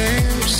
seems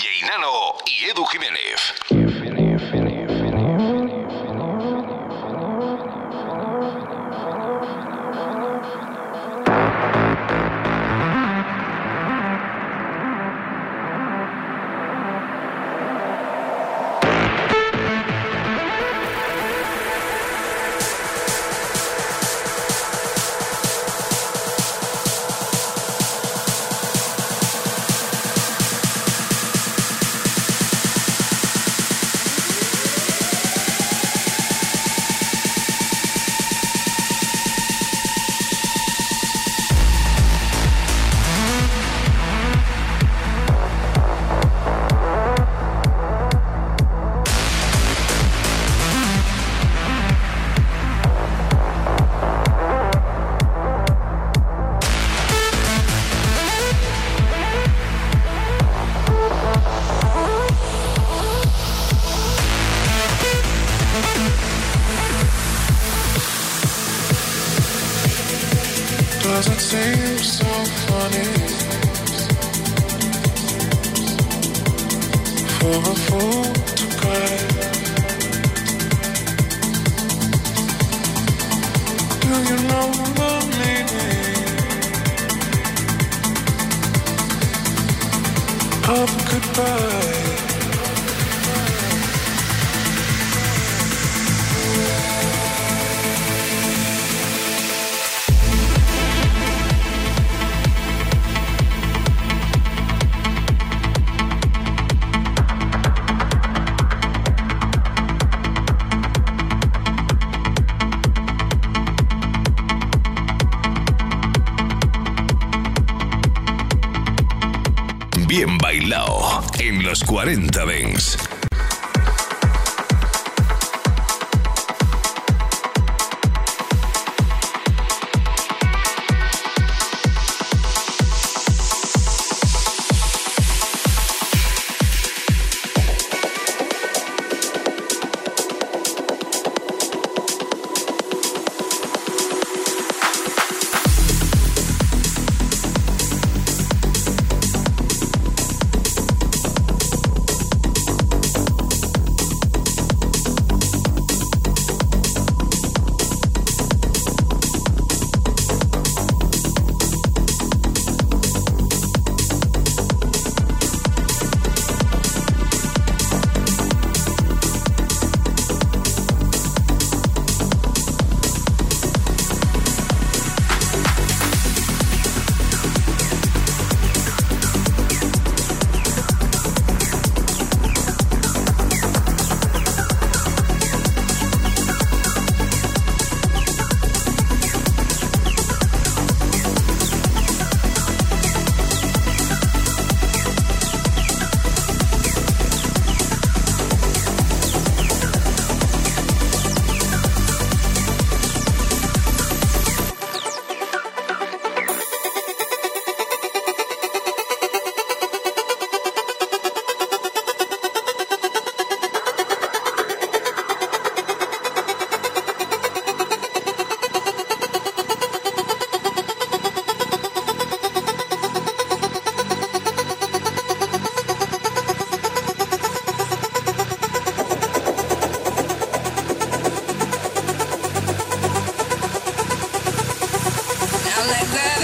y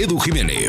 Edu Jiménez.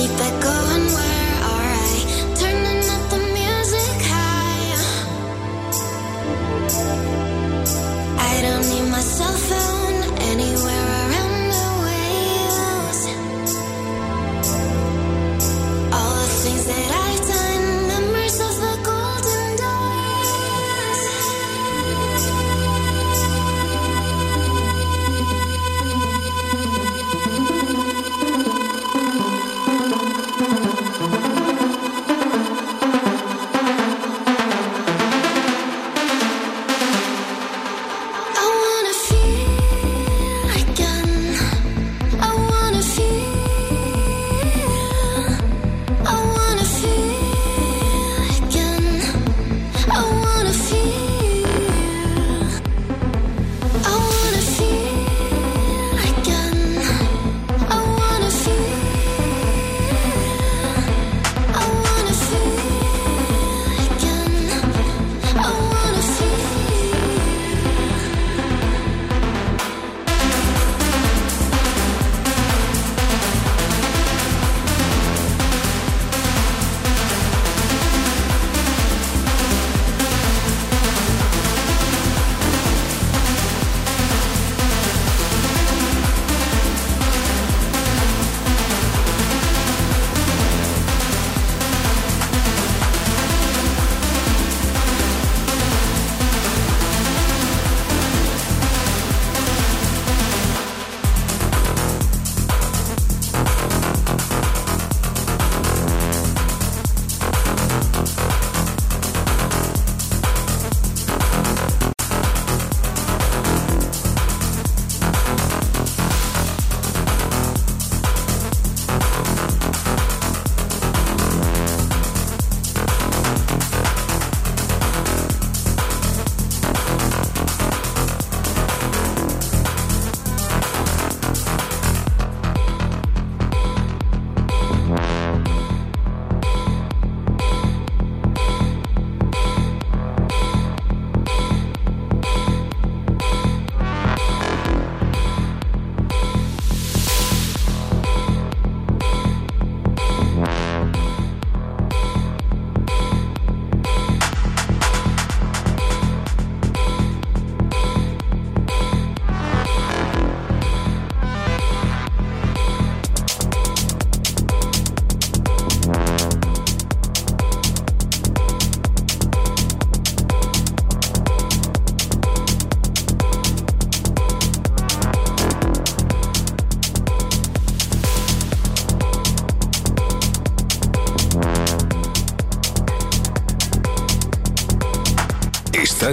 keep it going.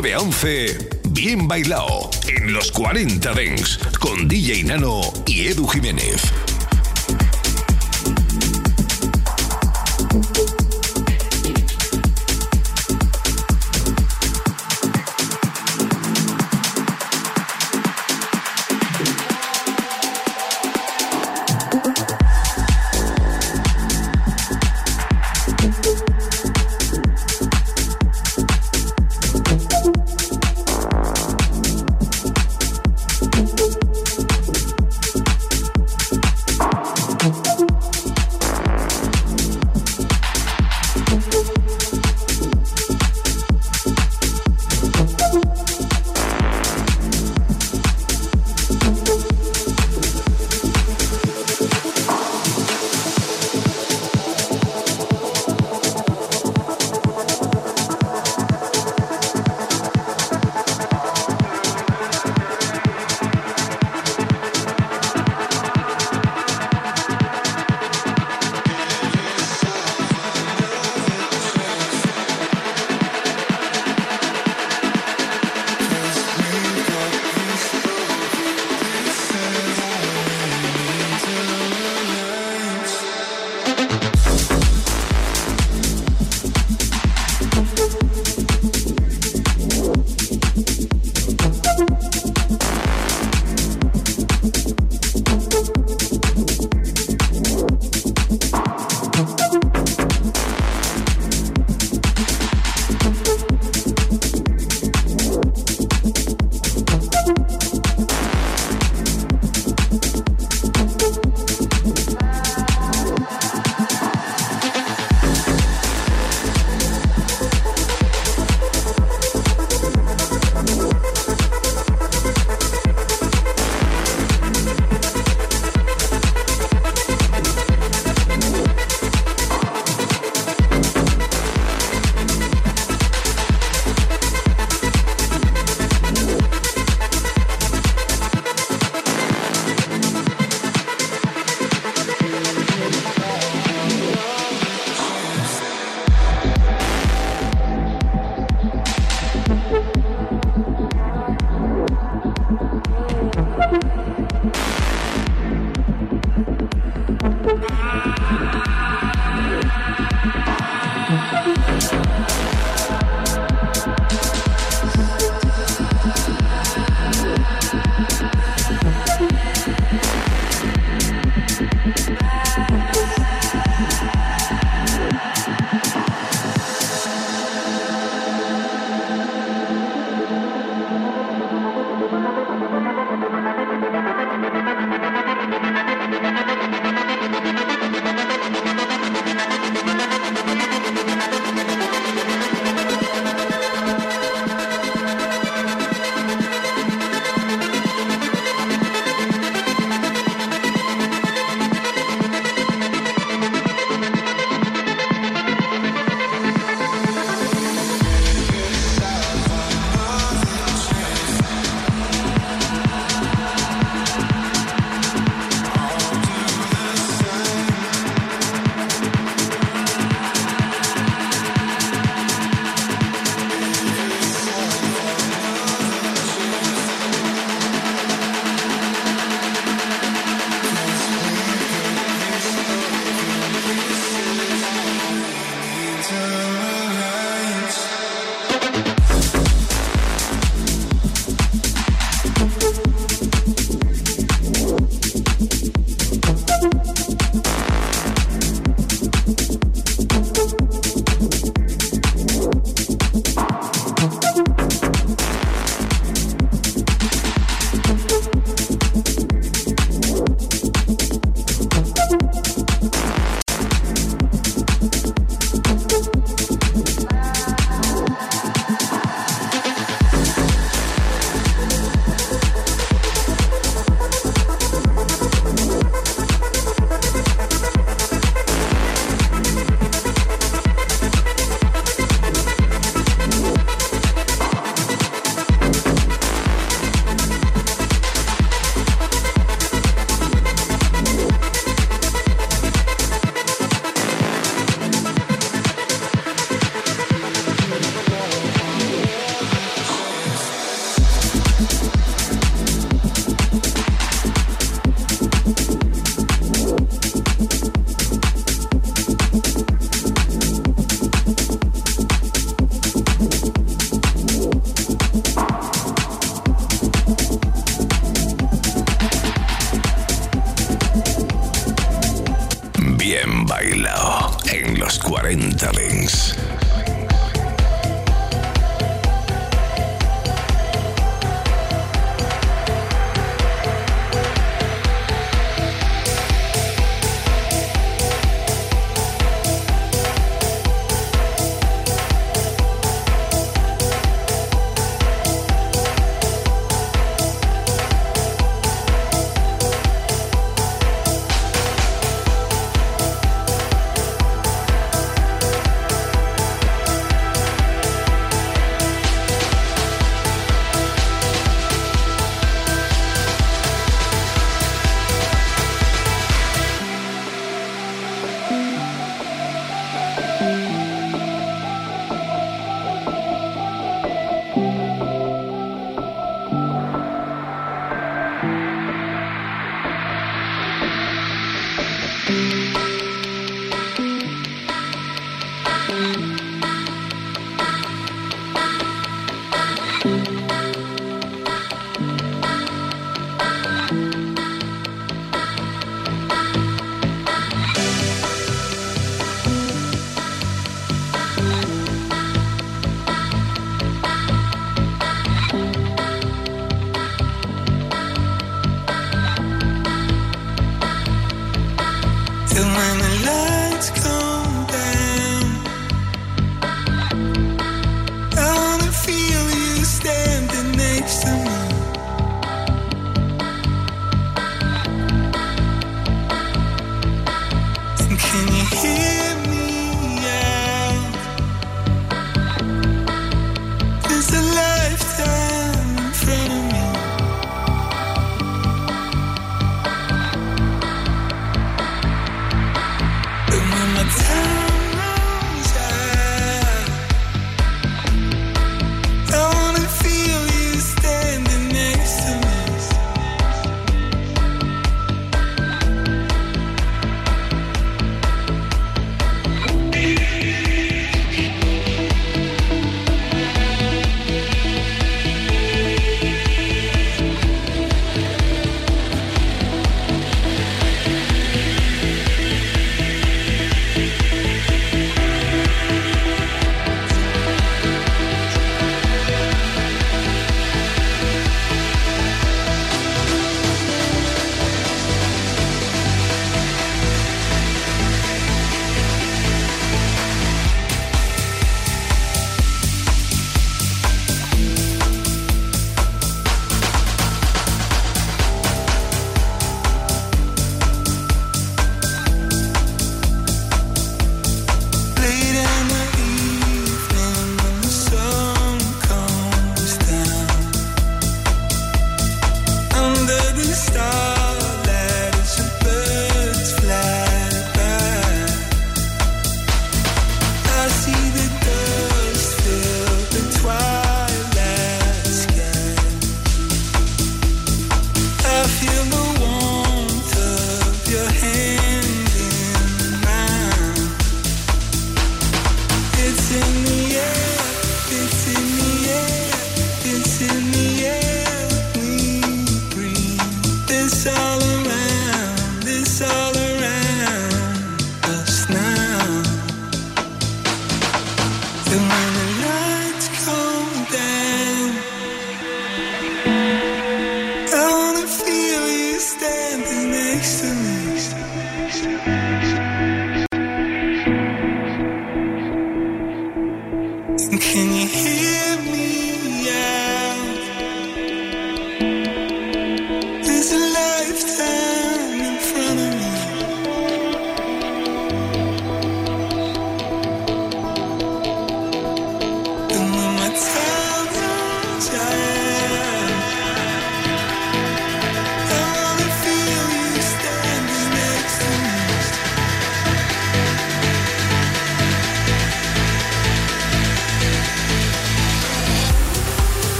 9 a 11, Bien Bailao, en los 40 Dens, con DJ Nano y Edu Jiménez.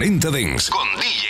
40 Dents con DJ